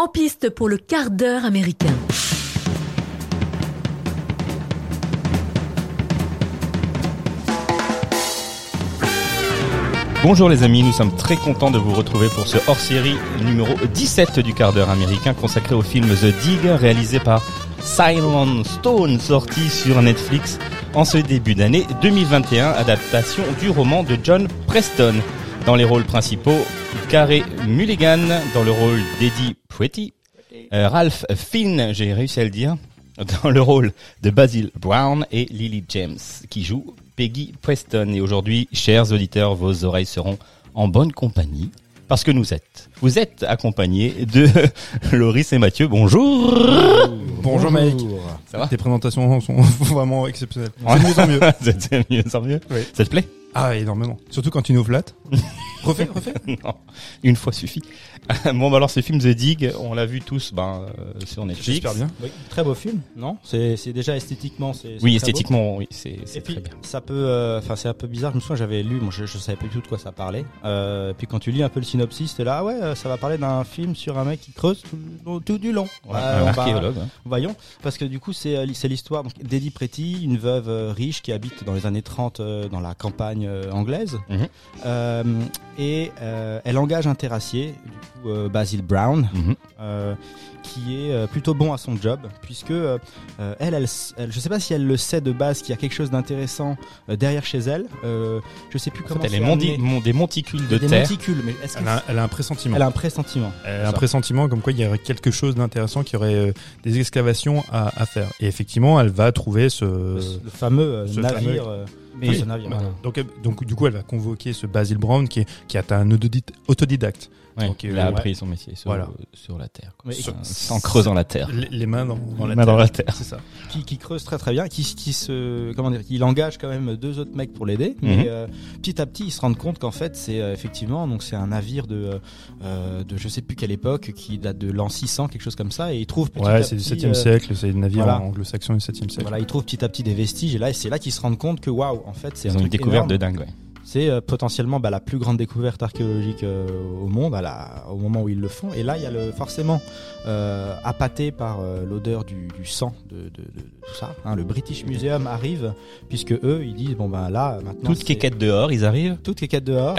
En piste pour le quart d'heure américain. Bonjour les amis, nous sommes très contents de vous retrouver pour ce hors-série numéro 17 du quart d'heure américain consacré au film The Dig réalisé par Simon Stone sorti sur Netflix en ce début d'année 2021, adaptation du roman de John Preston. Dans les rôles principaux, Carey Mulligan dans le rôle d'Eddie Pretty, euh, Ralph Finn, j'ai réussi à le dire, dans le rôle de Basil Brown et Lily James qui joue Peggy Preston. Et aujourd'hui, chers auditeurs, vos oreilles seront en bonne compagnie parce que nous êtes, vous êtes accompagnés de Loris et Mathieu. Bonjour. Bonjour mec. Ça va? Tes présentations sont vraiment exceptionnelles. C'est de mieux en mieux. C'est mieux en mieux. Oui. Ça te plaît? Ah, énormément. Surtout quand tu nous flattes. refais, refais. Non, une fois suffit. bon, bah alors ce film The Dig, on l'a vu tous ben, euh, sur Netflix. J'espère bien. Oui, très beau film, non? C'est c'est déjà esthétiquement, c'est c'est Oui, très beau. esthétiquement, oui, c'est Et puis très bien. ça peut, euh, enfin c'est un peu bizarre. Je me souviens, j'avais lu, moi je, je savais pas du tout de quoi ça parlait. Euh, puis quand tu lis un peu le synopsis, t'es là, ah ouais, euh, ça va parler d'un film sur un mec qui creuse tout, tout du long. Ouais, Euh, un on va- archéologue. hein. Voyons, parce que du coup c'est euh, c'est l'histoire donc, d'Eddie Pretty, une veuve euh, riche qui habite dans les années 30 euh, dans la campagne euh, anglaise, Mhm. Euh, et euh, elle engage un terrassier, du coup euh, Basil Brown, Mhm. euh, qui est euh, plutôt bon à son job, puisque elle, elle, elle- je sais pas si elle le sait de base qu'il y a quelque chose d'intéressant euh, derrière chez elle. Euh, je sais plus En comment. fait, elle est mondi- mon- des monticules de des terre. monticules, mais est-ce Elle a, elle a un pressentiment. elle a un pressentiment Elle a un pressentiment comme quoi il y aurait quelque chose d'intéressant, qu'il y aurait euh, des excavations à, à faire. Et effectivement, elle va trouver ce. le, le fameux ce navire. fameux- euh, Mais- voilà. donc, elle- donc du coup, elle va convoquer ce Basil Brown qui est qui est un autodidacte. Ouais, Donc, il euh, a ouais. appris son métier sur, Voilà. sur la terre. quoi. Sur- en creusant la terre. Les, les mains dans, dans la Mains terre. dans la terre. C'est ça. qui, qui creuse très très bien, qui, qui se, comment dire, il engage quand même deux autres mecs pour l'aider, Mhm. mais euh, petit à petit ils se rendent compte qu'en fait c'est euh, effectivement donc c'est un navire de, euh, de je sais plus quelle époque qui date de l'an 600 quelque chose comme ça et ils trouvent petit à Ouais, c'est du petit, 7e euh, siècle, c'est le navire voilà. anglo-saxon du 7e siècle. Voilà, ils trouvent petit à petit des vestiges et là c'est là qu'ils se rendent compte que waouh en fait c'est Ils un ont une découverte énorme. de dingue, ouais. C'est euh, potentiellement bah, la plus grande découverte archéologique euh, au monde à la, au moment où ils le font. Et là, il y a le, forcément euh, appâté par l'odeur du, du sang de, de, de- de tout ça. hein. le British Museum arrive puisque eux, ils disent bon ben là maintenant Toutes c'est- quéquettes dehors, ils arrivent? toutes les quêtes dehors.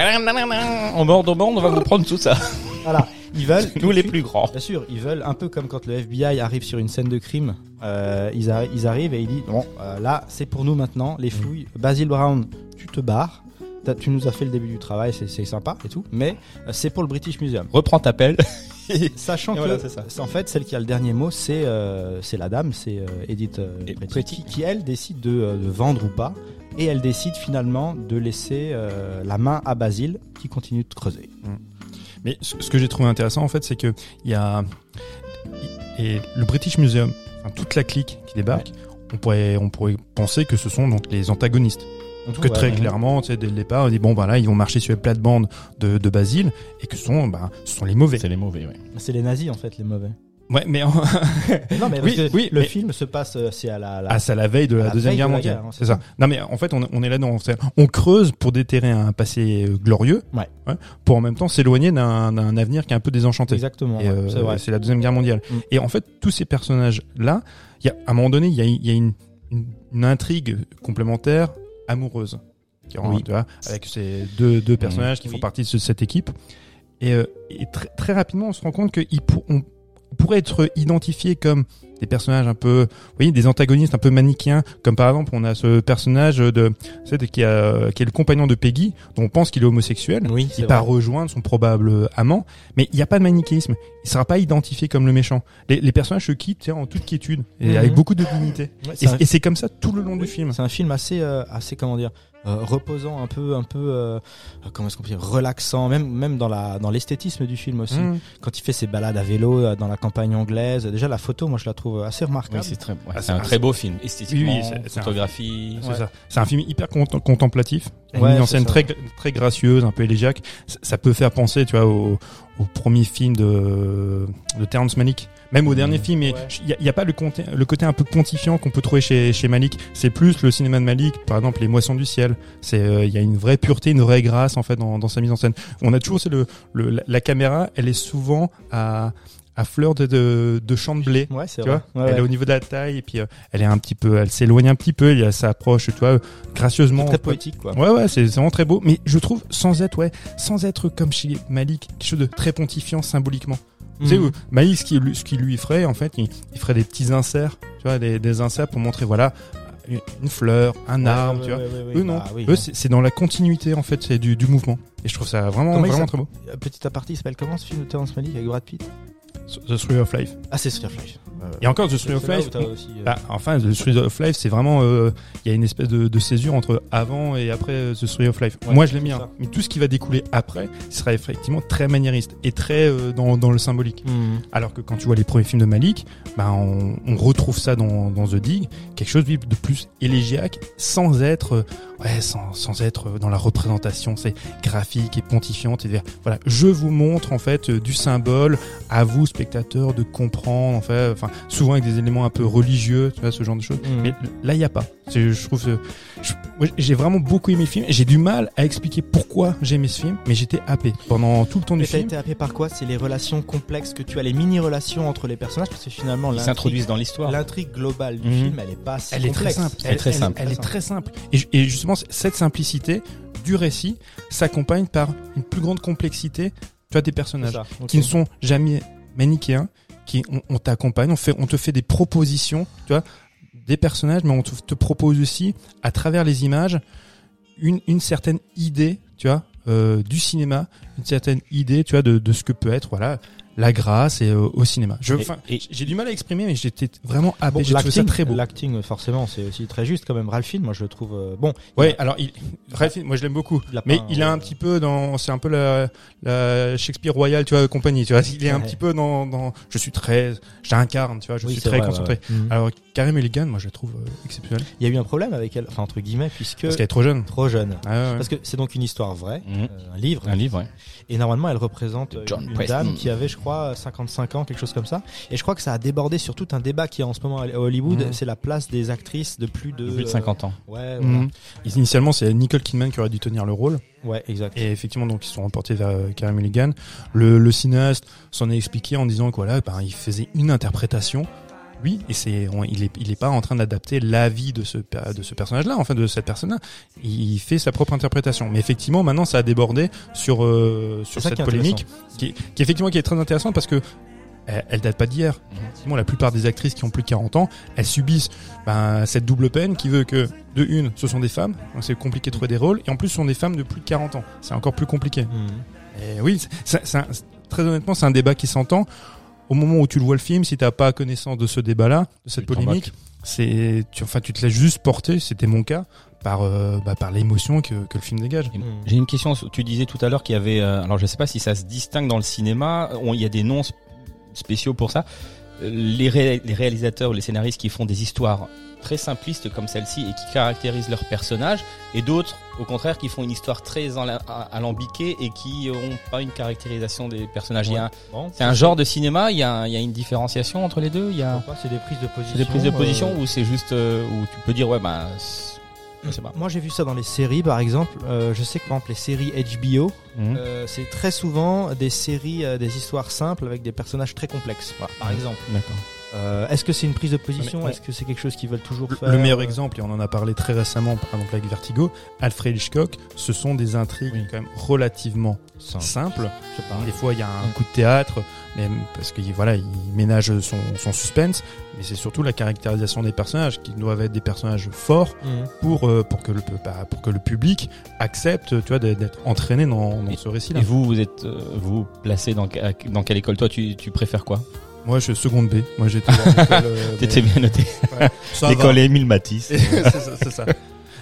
On bord, on bord, on va vous prendre tout ça. voilà, ils veulent Nous les plus grands. Bien sûr, ils veulent un peu comme quand le FBI arrive sur une scène de crime. euh, ils, arri- ils arrivent et ils disent bon euh, là c'est pour nous maintenant les fouilles. Basil Brown, tu te barres. Tu nous as fait le début du travail, c'est sympa et tout, mais euh, c'est pour le British Museum. Reprends ta pelle. Sachant Et que voilà, c'est ça. en fait celle qui a le dernier mot, c'est euh, c'est la dame, c'est euh, Edith euh, Et Pretty, Pretty. qui, qui, elle décide de, euh, de vendre ou pas, et elle décide finalement de laisser euh, la main à Basil qui continue de creuser. Mais ce ce que j'ai trouvé intéressant en fait, c'est que il y a et le British Museum, enfin, toute la clique qui débarque, on pourrait on pourrait penser que ce sont donc les antagonistes. En tout cas, Ouais, très ouais. clairement, tu sais, dès le départ, on dit bon, bah là, ils vont marcher sur les plates-bandes de, de Basile et que ce sont, bah, ce sont les mauvais. C'est les mauvais, ouais. C'est les nazis en fait les mauvais. Ouais, mais en- Non mais Oui, oui, le mais- film se passe, euh, c'est à la, la- ah, à la veille de la, deuxième guerre de la mondiale. c'est ça. Non, mais en fait, on, on est là dans, on creuse pour déterrer un passé euh, glorieux, Ouais. pour en même temps s'éloigner d'un d'un avenir qui est un peu désenchanté. exactement. Ouais, euh, c'est vrai. c'est la deuxième guerre mondiale. Mm. Et en fait, tous ces personnages-là, il y a, à un moment donné, il y a, il y a une, une, une intrigue complémentaire amoureuse. Qui rentre, Oui. tu vois, avec ces deux, deux personnages qui Oui. font partie de ce- cette équipe. Et, euh, et très, très rapidement, on se rend compte qu'ils pour- on pourrait être identifiés comme des personnages un peu, vous voyez, des antagonistes un peu manichéens, comme par exemple, on a ce personnage de, de- qui, a, qui est le compagnon de Peggy, dont on pense qu'il est homosexuel Oui, il vrai. rejoindre son probable amant, mais il n'y a pas de manichéisme. Il sera pas identifié comme le méchant. Les, les personnages se quittent en toute quiétude et Mhm. avec beaucoup de dignité. Ouais, Et, c'est comme ça tout le long du film. C'est un film assez, euh, assez comment dire, reposant, un peu, un peu, euh, comment est-ce qu'on peut dire, relaxant, même, même dans la, dans l'esthétisme du film aussi. Mhm. Quand il fait ses balades à vélo euh, dans la campagne anglaise, déjà la photo, moi je la trouve assez Oui, remarquable. c'est très, ouais, Ah, c'est un un- très beau film. Esthétiquement, Oui, oui, c'est- photographie. C'est Ouais. ça. C'est un film hyper cont- contemplatif. Une Ouais, mise en scène ça. très, très gracieuse, un peu élégiaque. Ça, ça peut faire penser, tu vois, au, au premier film de, de Terrence Malick. Même au dernier film, mais Ouais. il n'y a, il y a pas le côté, le côté un peu pontifiant qu'on peut trouver chez, chez Malik. C'est plus le cinéma de Malik, par exemple Les Moissons du ciel. C'est, euh, il y a une vraie pureté, une vraie grâce en fait dans, dans sa mise en scène. On a toujours c'est le, le la, la caméra, elle est souvent à à fleur de, de, de champ de blé. Ouais, Tu vrai. vois, Ouais, elle est au niveau de la taille et puis euh, elle est un petit peu, elle s'éloigne un petit peu, elle s'approche, tu vois, gracieusement. Très poétique, quoi. Ouais, ouais, c'est c'est vraiment très beau. Mais je trouve, sans être, ouais, sans être comme chez Malik, quelque chose de très pontifiant symboliquement. Tu sais, où Malik, ce qui, lui- ce qui lui ferait, en fait, il, il ferait des petits inserts, tu vois, des, des inserts pour montrer, voilà, une, fleur, un Ouais, arbre, ouais, tu vois. ouais. Eux, non. Bah oui, Eux, c'est dans la continuité, en fait, c'est du, du mouvement. Et je trouve ça vraiment, Comment vraiment très beau. Euh, Petit aparté, il s'appelle comment ce film de Terrence Malick avec Brad Pitt? The Three of Life. Ah, c'est Street of Life. Et encore, The Three of Life, aussi, euh, Bah, enfin, The Three of Life, c'est vraiment, euh, il y a une espèce de, de césure entre avant et après euh, The Three of Life. Ouais, Moi, je l'aime bien. Mais tout ce qui va découler après sera effectivement très maniériste et très euh, dans, dans le symbolique. Mhm. Alors que quand tu vois les premiers films de Malik, bah, on, on retrouve ça dans, dans The Dig, quelque chose de plus élégiaque, sans être, euh, ouais, sans, sans être dans la représentation, c'est graphique et pontifiante. Et dire, voilà, je vous montre en fait euh, du symbole à vous spectateurs de comprendre, en fait, enfin, souvent avec des éléments un peu religieux, tu vois, ce genre de choses. Mhm. Mais là, il n'y a pas. Je trouve, euh, je- j'ai vraiment beaucoup aimé le film. J'ai du mal à expliquer pourquoi j'ai aimé ce film, mais j'étais happé pendant tout le temps du Mais t'as film. été happé par quoi? C'est les relations complexes que tu as, les mini-relations entre les personnages, parce que finalement, Ils l'intrigue- s'introduisent dans l'histoire. L'intrigue globale du Mhm. film, elle est pas si Elle est très simple. Elle est très simple. Elle est très simple. Et, et justement, cette simplicité du récit s'accompagne par une plus grande complexité, tu vois, des personnages ça. Qui ne sont jamais manichéens, qui on, on t'accompagne, on fait, on te fait des propositions, tu vois, des personnages, mais on te, propose aussi, à travers les images, une, une certaine idée, tu vois, euh, du cinéma, une certaine idée, tu vois, de, de ce que peut être, voilà, la grâce et euh, au cinéma. Je, j'ai du mal à exprimer, mais j'étais vraiment happé. Bon, j'ai trouvé ça très beau. l'acting, forcément, c'est aussi très juste quand même. Ralph Fiennes, moi je le trouve euh, bon. Ouais, alors il, Ralph Fiennes, moi je l'aime beaucoup. Il a Mais il est un petit peu dans, c'est un peu la, la Shakespeare Royal, tu vois, compagnie, tu vois. Il est un petit peu dans, dans, je suis très, j'incarne, tu vois, je Oui, suis très vrai, concentré. ouais. Mhm. Alors, Carey Mulligan, moi je la trouve euh, exceptionnelle. Il y a eu un problème avec elle, enfin entre guillemets, puisque Parce qu'elle est trop jeune. trop jeune. Ah, ouais. Parce que c'est donc une histoire vraie, Mhm. euh, un livre, Un livre, ouais. et normalement elle représente euh, John une Preston. dame qui avait, je crois, 55 ans, quelque chose comme ça. Et je crois que ça a débordé sur tout un débat qui est en ce moment à Hollywood. Mhm. C'est la place des actrices de plus de, Plus de 50 ans. euh, Ouais, voilà. Mhm. Initialement, c'est Nicole Kidman qui aurait dû tenir le rôle. ouais, exact. Et effectivement, donc, ils sont reportés vers euh, Carey Mulligan. Le, le cinéaste s'en est expliqué en disant que voilà, ben, il faisait une interprétation. Oui, et c'est, il est, il est pas en train d'adapter la vie de ce, de ce personnage-là, enfin de cette personne-là. Il fait sa propre interprétation. Mais effectivement, maintenant, ça a débordé sur euh, sur cette qui polémique, qui, qui effectivement qui est très intéressante parce que elle, date pas d'hier. Effectivement, la plupart des actrices qui ont plus de 40 ans, elles subissent ben, cette double peine qui veut que de une, ce sont des femmes, donc c'est compliqué de trouver des rôles, et en plus, ce sont des femmes de plus de 40 ans. C'est encore plus compliqué. Mhm. Et oui, très honnêtement, c'est un débat qui s'entend. Au moment où tu le vois le film, si t'as pas connaissance de ce débat-là, de cette Tu polémique, c'est, tu, enfin, tu te laisses juste porter. C'était mon cas par, euh, bah, par l'émotion que, que le film dégage. Mhm. J'ai une question. Tu disais tout à l'heure qu'il y avait, euh, alors je sais pas si ça se distingue dans le cinéma. on- Il y a des noms sp- spéciaux pour ça. Les, ré- les réalisateurs ou les scénaristes qui font des histoires très simplistes comme celle-ci et qui caractérisent leurs personnages, et d'autres, au contraire, qui font une histoire très alambiquée et qui ont pas une caractérisation des personnages. C'est un genre de cinéma. Il y, a un- il y a une différenciation entre les deux. Il y a C'est des prises de position. c'est des prises de position euh, ou c'est juste euh, où tu peux dire ouais ben pas. Moi j'ai vu ça dans les séries par exemple. Euh, je sais que par exemple les séries HBO, Mhm. euh, c'est très souvent des séries, euh, des histoires simples avec des personnages très complexes. Voilà, par exemple. D'accord. Euh, Est-ce que c'est une prise de position? Est-ce que c'est quelque chose qu'ils veulent toujours Le- faire? le meilleur exemple, et on en a parlé très récemment, par exemple avec Vertigo, Alfred Hitchcock, ce sont des intrigues Oui. quand même relativement Simple. simples. Je sais pas. Des fois, il y a un coup de théâtre, même parce qu'il voilà, il ménage son, son suspense, mais c'est surtout la caractérisation des personnages qui doivent être des personnages forts Mhm. pour euh, pour que le bah, pour que le public accepte, tu vois, d'être- entraîné dans, dans Et- ce récit-là. Et vous, vous êtes euh, vous placé dans, dans quelle école? Toi, tu, tu préfères quoi? Moi, je suis seconde B. Moi, j'étais. euh, T'étais bien noté. ouais. L'école Émile Matisse. c'est ça.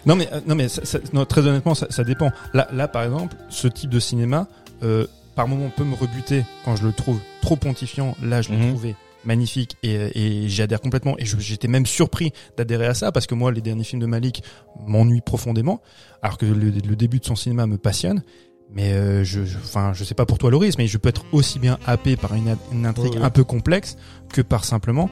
Non mais euh, non mais ça- ça- non, très honnêtement ça, ça dépend. Là là par exemple ce type de cinéma euh, par moment peut me rebuter quand je le trouve trop pontifiant. Là je l'ai Mhm. trouvé magnifique et, et j'y adhère complètement et j'étais même surpris d'adhérer à ça parce que moi les derniers films de Malik m'ennuient profondément alors que le, le début de son cinéma me passionne. Mais euh, je, enfin, je sais pas pour toi, Loris, mais je peux être aussi bien happé par une, une intrigue un peu complexe que par simplement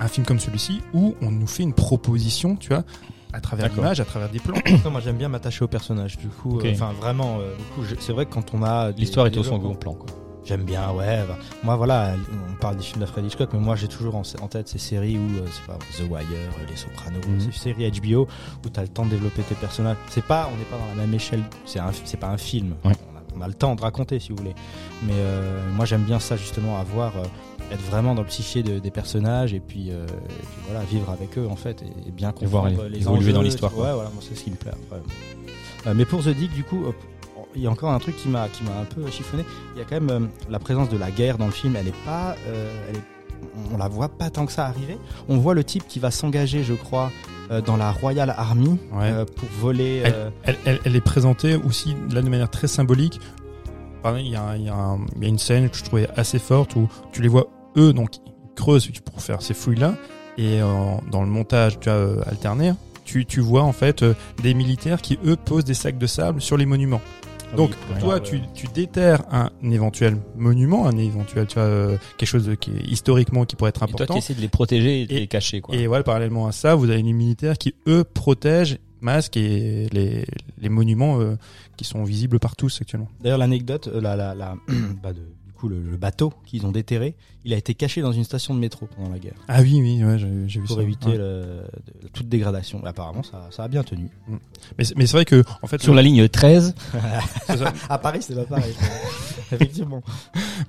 un film comme celui-ci où on nous fait une proposition, tu vois, à travers l'image, à travers des plans. Moi j'aime bien m'attacher au personnage. Du coup, euh, enfin vraiment, euh, du coup, je- c'est vrai que quand on a L'histoire est au second plan. Quoi. J'aime bien, ouais. bah, moi, voilà, on parle des films d'Alfred Hitchcock, mais moi, j'ai toujours en, en tête ces séries où, euh, c'est pas The Wire, euh, Les Sopranos, Mhm. ces séries HBO où t'as le temps de développer tes personnages. C'est pas, on n'est pas dans la même échelle. C'est un, c'est pas un film. Ouais. On, a, on a le temps de raconter, si vous voulez. Mais euh, moi, j'aime bien ça justement, avoir euh, être vraiment dans le psyché de- des personnages et puis, euh, et puis voilà, vivre avec eux en fait et, et bien Et voir comprendre les- les enjeux, dans l'histoire, Ouais, voilà, moi, c'est ce qui me plaît. après. Euh, mais pour The Dig, du coup. Il y a encore un truc qui m'a qui m'a un peu chiffonné. Il y a quand même euh, la présence de la guerre dans le film. Elle est pas, euh, elle est- on la voit pas tant que ça arriver. On voit le type qui va s'engager, je crois, euh, dans la Royal Army Ouais. pour voler. Elle, elle, elle est présentée aussi là de manière très symbolique. Il y, a, un- il y, y a une scène que je trouvais assez forte où tu les vois eux donc ils creusent pour faire ces fouilles là et dans le montage tu as alterné tu, tu vois en fait euh, des militaires qui eux posent des sacs de sable sur les monuments. Donc oui, toi tu, tu déterres un éventuel monument, un éventuel tu vois euh, quelque chose de, qui est historiquement qui pourrait être Et toi, important. tu essaies de les protéger et de Et- les cacher, quoi. Et voilà, parallèlement à ça, vous avez les militaires qui, eux, protègent masques et les, les monuments euh, qui sont visibles par tous actuellement. D'ailleurs, l'anecdote, euh, la, la, la, bah, de- coup, le, le bateau qu'ils ont déterré, il a été caché dans une station de métro pendant la guerre Ah oui, oui, ouais, j'ai vu pour ça. éviter Ouais. le- de- toute dégradation. Apparemment, ça, ça a bien tenu. Mais, c'est- mais c'est vrai que, en fait, Sur la ligne 13, c'est ça. À Paris, c'est pas pareil. Effectivement.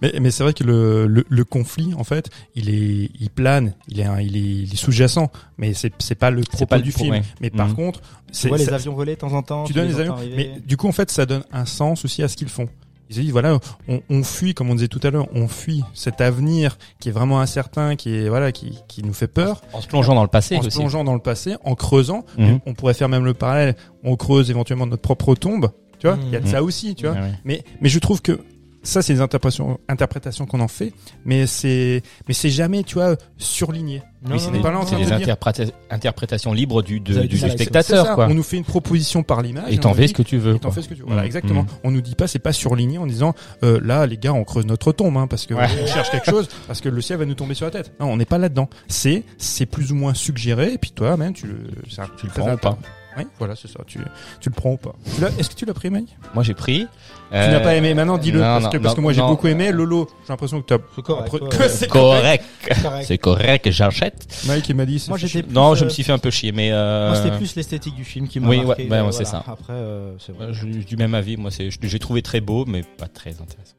mais, mais c'est vrai que le, le, le conflit, en fait, il est, il plane, il est, un- il est, il est sous-jacent, mais c'est, c'est pas le propos pas du film. Mais par Mhm. contre, Tu vois les ça- avions voler de temps en temps. tu donnes les entends avions, arriver. mais du coup, en fait, ça donne un sens aussi à ce qu'ils font. Ils se disent, voilà, on, on fuit, comme on disait tout à l'heure, on fuit cet avenir qui est vraiment incertain, qui est, voilà, qui, qui nous fait peur. en se plongeant dans le passé en se plongeant dans le passé, en creusant. Mhm. On pourrait faire même le parallèle. On creuse éventuellement notre propre tombe. Tu vois, Mhm. il y a de ça aussi, tu vois. Mais, mais je trouve que ça, c'est des interprétations, interprétations qu'on en fait, mais c'est, mais c'est jamais, tu vois, surligné. Non, Oui, non, c'est non, pas là en train de interpréta- interprétations libres du, de- du ça, C'est spectateur, ça. quoi. On nous fait une proposition par l'image. Et on t'en fais dit- ce que tu veux. et t'en fais ce que tu veux. Voilà, Mhm. exactement. Mhm. On nous dit pas, c'est pas surligné en disant, euh, là, les gars, on creuse notre tombe, hein, parce que Ouais. on cherche quelque chose, parce que le ciel va nous tomber sur la tête. Non, on n'est pas là-dedans. C'est, c'est plus ou moins suggéré, et puis toi, même, tu le, c'est un- Tu le prends ou pas Oui, voilà, c'est ça. Tu, tu le prends ou pas. Est-ce que tu l'as pris, Mike? Moi, j'ai pris. Tu n'as pas aimé. Maintenant, dis-le. Parce non, que, parce que non, moi, j'ai beaucoup aimé. Lolo, j'ai l'impression que tu as. C'est correct. C'est Correct. correct. C'est correct, j'achète. Mike, il m'a dit. c'est Moi, j'étais Non, je euh, me suis fait un peu chier, mais euh, Moi, c'était plus l'esthétique du film qui m'a Oui, ouais, marqué. ouais, euh, ouais, c'est ça. Après, euh, c'est vrai. du même avis. Moi, c'est, j'ai trouvé très beau, mais pas très intéressant.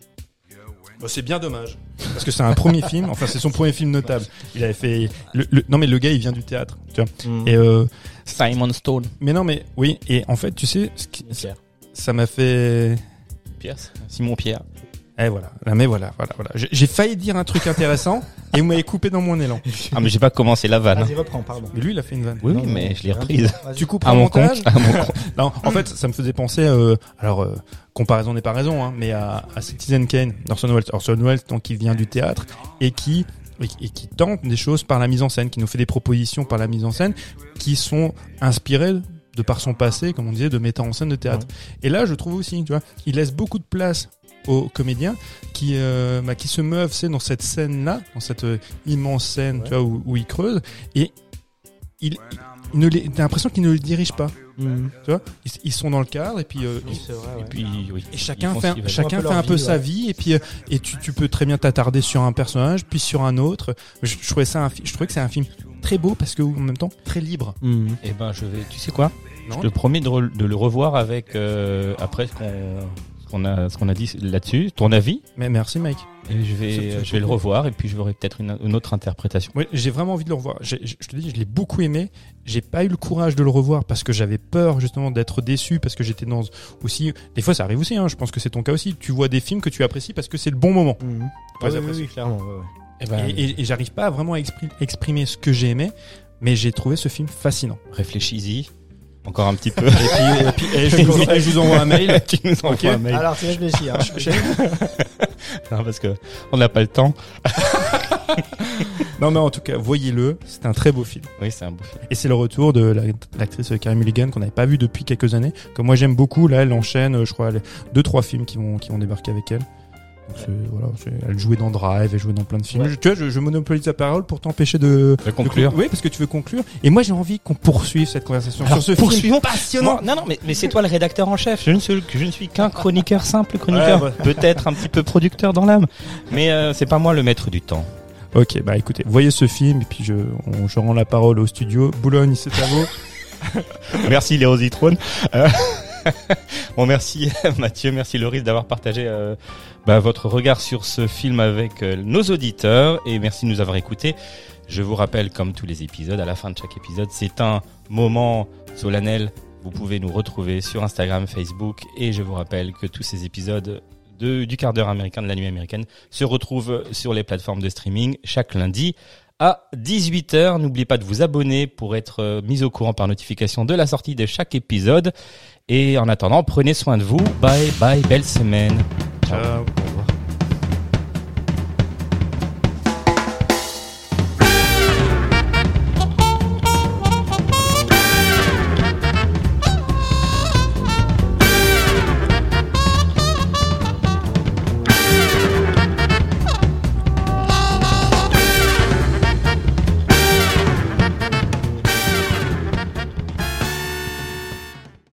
Bah, c'est bien dommage. Parce que c'est un premier film. Enfin, c'est son premier film notable. Il avait fait. Le, le- non, mais le gars, il vient du théâtre. Tu vois. Et euh, Simon Stone. mais non, mais oui. Et en fait, tu sais, ce qui- Pierre. ça m'a fait. Pierre, Simon Pierre. Eh voilà. Là, mais voilà, voilà, voilà. J'ai failli dire un truc intéressant et vous m'avez coupé dans mon élan. Ah, mais j'ai pas commencé la vanne. Vas-y, reprends, pardon. Mais lui, il a fait une vanne. Oui, Non, mais non, je l'ai reprise. Tu coupes À en mon montage compte. À mon compte. Non, en fait, ça me faisait penser, euh, alors euh, comparaison n'est pas raison, hein, mais à, à Citizen Kane d'Orson Welles. Orson Welles, donc qui vient du théâtre et qui et, et qui tente des choses par la mise en scène, qui nous fait des propositions par la mise en scène, qui sont inspirées de par son passé, comme on disait, de metteur en scène de théâtre. Et là, je trouve aussi, tu vois, il laisse beaucoup de place aux comédiens qui euh, bah, qui se meuvent c'est dans cette scène là dans cette euh, immense scène Ouais. tu vois où, où ils creusent et il, il ne les- t'as l'impression qu'ils ne le dirigent pas Mhm. tu vois ils, ils sont dans le cadre et puis euh, Oui, c'est vrai, Et ouais. puis, oui. et chacun Ils fait un, chacun fait un peu vie, sa ouais. vie et puis euh, et tu, tu peux très bien t'attarder sur un personnage puis sur un autre je, je trouvais ça un, je trouvais que c'est un film très beau parce que en même temps très libre Mhm. Eh ben, je vais. Tu sais quoi? Non Je te promets de, re- de le revoir avec euh, après ce qu'on qu'on a ce qu'on a dit là-dessus. Ton avis mais merci Mike Et je vais c'est je vais le revoir et puis je verrai peut-être une, une autre interprétation. Ouais, j'ai vraiment envie de le revoir. Je, je te dis, je l'ai beaucoup aimé. J'ai pas eu le courage de le revoir parce que j'avais peur justement d'être déçu parce que j'étais dans aussi. Des fois, ça arrive aussi. Hein, je pense que c'est ton cas aussi. Tu vois des films que tu apprécies parce que c'est le bon moment. Mhm. Ouais, Ouais, ça oui, oui, clairement. ouais, ouais. Eh ben, Et, et- et j'arrive pas à vraiment expri- exprimer ce que j'ai aimé, mais j'ai trouvé ce film fascinant. réfléchis-y encore un petit peu. Et puis, et puis et je, vous, et je vous envoie un mail. tu nous envoies un mail. Alors, tu réfléchis. Hein. Non, parce que on n'a pas le temps. Non, mais en tout cas, voyez-le. C'est un très beau film. Oui, c'est un beau film. Et c'est le retour de la- l'actrice Carey Mulligan qu'on n'avait pas vu depuis quelques années. Que moi j'aime beaucoup. Là, elle enchaîne, euh, je crois, les deux trois films qui vont qui vont débarquer avec elle. Donc, c'est- voilà, elle jouait dans Drive, elle jouait dans plein de films. Je- tu vois, je, je monopolise la parole pour t'empêcher de, De conclure. Oui, parce que tu veux conclure. Et moi, j'ai envie qu'on poursuive cette conversation Alors, sur ce film poursuivons. passionnant. Moi- non, non, mais, mais c'est toi le rédacteur en chef. Je ne suis, je ne suis qu'un chroniqueur simple, chroniqueur. Ouais, Peut-être un petit peu producteur dans l'âme. Mais euh, c'est pas moi le maître du temps. Ok, bah écoutez, voyez ce film et puis je, on- je rends la parole au studio. Boulogne, c'est à vous. Merci Léo Zitrone. Euh, bon, merci Mathieu, merci Loris d'avoir partagé euh, bah, votre regard sur ce film avec euh, nos auditeurs et merci de nous avoir écoutés. Je vous rappelle, comme tous les épisodes, à la fin de chaque épisode, c'est un moment solennel. Vous pouvez nous retrouver sur Instagram, Facebook et je vous rappelle que tous ces épisodes de, du quart d'heure américain, de la nuit américaine, se retrouvent sur les plateformes de streaming chaque lundi à 18h. N'oubliez pas de vous abonner pour être euh, mis au courant par notification de la sortie de chaque épisode. Et en attendant, prenez soin de vous. Bye bye, belle semaine. Ciao.